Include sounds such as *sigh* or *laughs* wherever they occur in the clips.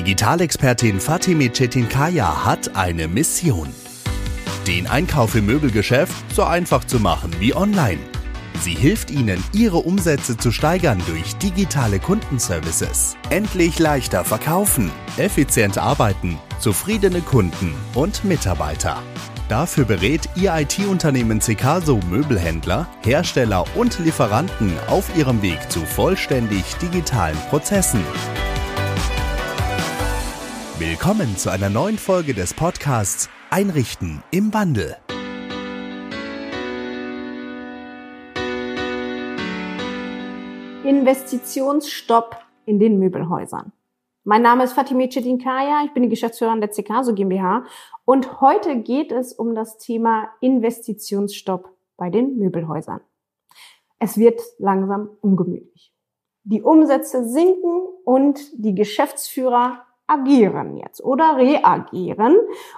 Digitalexpertin Fatime Çetinkaya hat eine Mission. Den Einkauf im Möbelgeschäft so einfach zu machen wie online. Sie hilft Ihnen, Ihre Umsätze zu steigern durch digitale Kundenservices. Endlich leichter verkaufen, effizient arbeiten, zufriedene Kunden und Mitarbeiter. Dafür berät Ihr IT-Unternehmen Cecaso Möbelhändler, Hersteller und Lieferanten auf ihrem Weg zu vollständig digitalen Prozessen. Willkommen zu einer neuen Folge des Podcasts Einrichten im Wandel. Investitionsstopp in den Möbelhäusern. Mein Name ist Fatime Chetinkaya, ich bin die Geschäftsführerin der Cecaso GmbH und heute geht es um das Thema Investitionsstopp bei den Möbelhäusern. Es wird langsam ungemütlich. Die Umsätze sinken und die Geschäftsführer agieren jetzt oder reagieren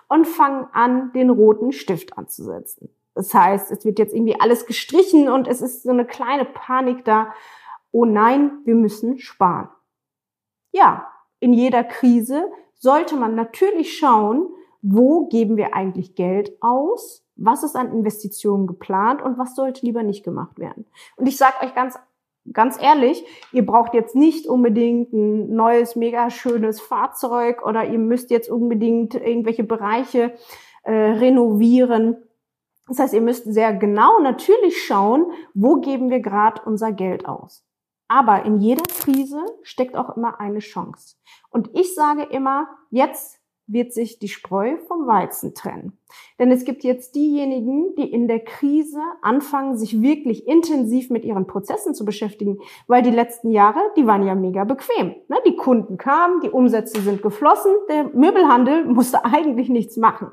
und fangen an, den roten Stift anzusetzen. Das heißt, es wird jetzt irgendwie alles gestrichen und es ist so eine kleine Panik da. Oh nein, wir müssen sparen. Ja, in jeder Krise sollte man natürlich schauen, wo geben wir eigentlich Geld aus, was ist an Investitionen geplant und was sollte lieber nicht gemacht werden. Und ich sage euch ganz ganz ehrlich, ihr braucht jetzt nicht unbedingt ein neues, mega schönes Fahrzeug oder ihr müsst jetzt unbedingt irgendwelche Bereiche äh, renovieren. Das heißt, ihr müsst sehr genau natürlich schauen, wo geben wir gerade unser Geld aus. Aber in jeder Krise steckt auch immer eine Chance. Und ich sage immer, jetzt wird sich die Spreu vom Weizen trennen. Denn es gibt jetzt diejenigen, die in der Krise anfangen, sich wirklich intensiv mit ihren Prozessen zu beschäftigen, weil die letzten Jahre, die waren ja mega bequem. Ne? Die Kunden kamen, die Umsätze sind geflossen, der Möbelhandel *laughs* musste eigentlich nichts machen.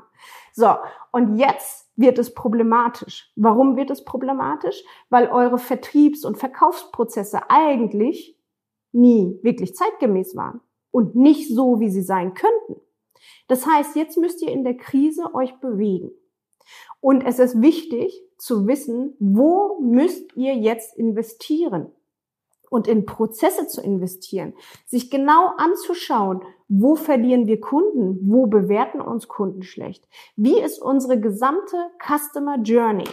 So, und jetzt wird es problematisch. Warum wird es problematisch? Weil eure Vertriebs- und Verkaufsprozesse eigentlich nie wirklich zeitgemäß waren und nicht so, wie sie sein könnten. Das heißt, jetzt müsst ihr in der Krise euch bewegen. Und es ist wichtig zu wissen, wo müsst ihr jetzt investieren? Und in Prozesse zu investieren, sich genau anzuschauen, wo verlieren wir Kunden, wo bewerten uns Kunden schlecht, wie ist unsere gesamte Customer Journey,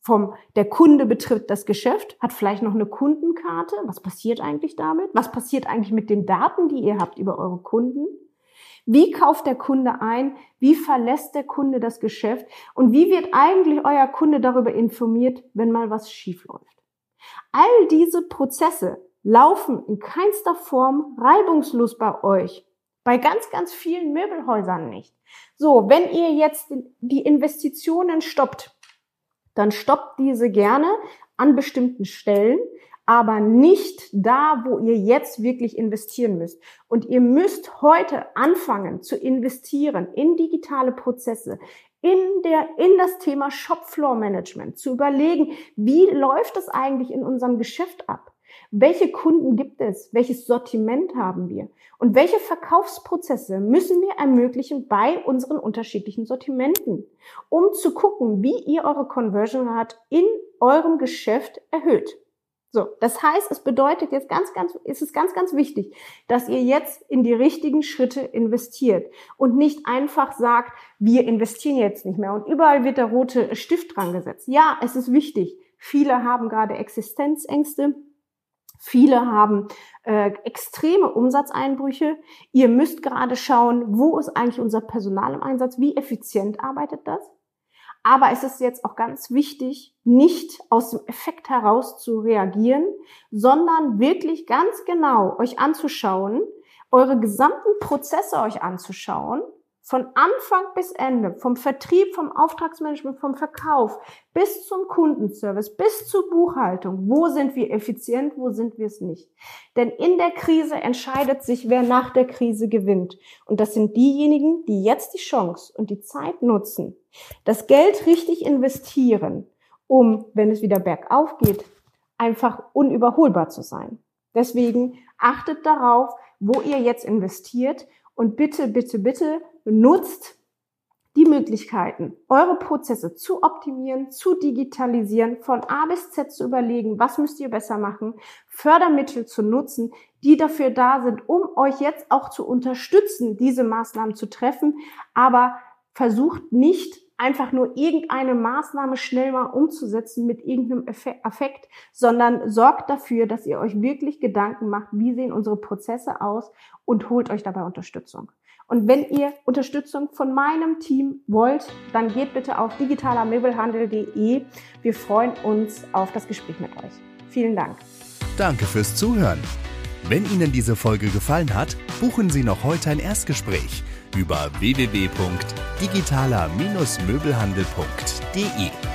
vom der Kunde betrifft das Geschäft, hat vielleicht noch eine Kundenkarte. Was passiert eigentlich damit? Was passiert eigentlich mit den Daten, die ihr habt über eure Kunden? Wie kauft der Kunde ein? Wie verlässt der Kunde das Geschäft? Und wie wird eigentlich euer Kunde darüber informiert, wenn mal was schief läuft? All diese Prozesse laufen in keinster Form reibungslos bei euch. Bei ganz, ganz vielen Möbelhäusern nicht. So, wenn ihr jetzt die Investitionen stoppt, dann stoppt diese gerne an bestimmten Stellen, aber nicht da, wo ihr jetzt wirklich investieren müsst. Und ihr müsst heute anfangen zu investieren in digitale Prozesse, in der, in das Thema Shopfloor Management, zu überlegen, wie läuft es eigentlich in unserem Geschäft ab? Welche Kunden gibt es? Welches Sortiment haben wir? Und welche Verkaufsprozesse müssen wir ermöglichen bei unseren unterschiedlichen Sortimenten, um zu gucken, wie ihr eure Conversion Rate in eurem Geschäft erhöht? So, das heißt, es bedeutet jetzt ganz, ganz, ist es ganz, ganz wichtig, dass ihr jetzt in die richtigen Schritte investiert und nicht einfach sagt, wir investieren jetzt nicht mehr und überall wird der rote Stift dran gesetzt. Ja, es ist wichtig. Viele haben gerade Existenzängste. Viele haben äh, extreme Umsatzeinbrüche. Ihr müsst gerade schauen, wo ist eigentlich unser Personal im Einsatz? Wie effizient arbeitet das? Aber es ist jetzt auch ganz wichtig, nicht aus dem Effekt heraus zu reagieren, sondern wirklich ganz genau euch anzuschauen, eure gesamten Prozesse euch anzuschauen von Anfang bis Ende, vom Vertrieb, vom Auftragsmanagement, vom Verkauf bis zum Kundenservice, bis zur Buchhaltung. Wo sind wir effizient, wo sind wir es nicht? Denn in der Krise entscheidet sich, wer nach der Krise gewinnt. Und das sind diejenigen, die jetzt die Chance und die Zeit nutzen, das Geld richtig investieren, um, wenn es wieder bergauf geht, einfach unüberholbar zu sein. Deswegen achtet darauf, wo ihr jetzt investiert und bitte, bitte, bitte nutzt die Möglichkeiten, eure Prozesse zu optimieren, zu digitalisieren, von A bis Z zu überlegen, was müsst ihr besser machen, Fördermittel zu nutzen, die dafür da sind, um euch jetzt auch zu unterstützen, diese Maßnahmen zu treffen. Aber versucht nicht einfach nur irgendeine Maßnahme schnell mal umzusetzen mit irgendeinem Effekt, sondern sorgt dafür, dass ihr euch wirklich Gedanken macht, wie sehen unsere Prozesse aus und holt euch dabei Unterstützung. Und wenn ihr Unterstützung von meinem Team wollt, dann geht bitte auf digitalermöbelhandel.de. Wir freuen uns auf das Gespräch mit euch. Vielen Dank. Danke fürs Zuhören. Wenn Ihnen diese Folge gefallen hat, buchen Sie noch heute ein Erstgespräch über www.digitaler-möbelhandel.de.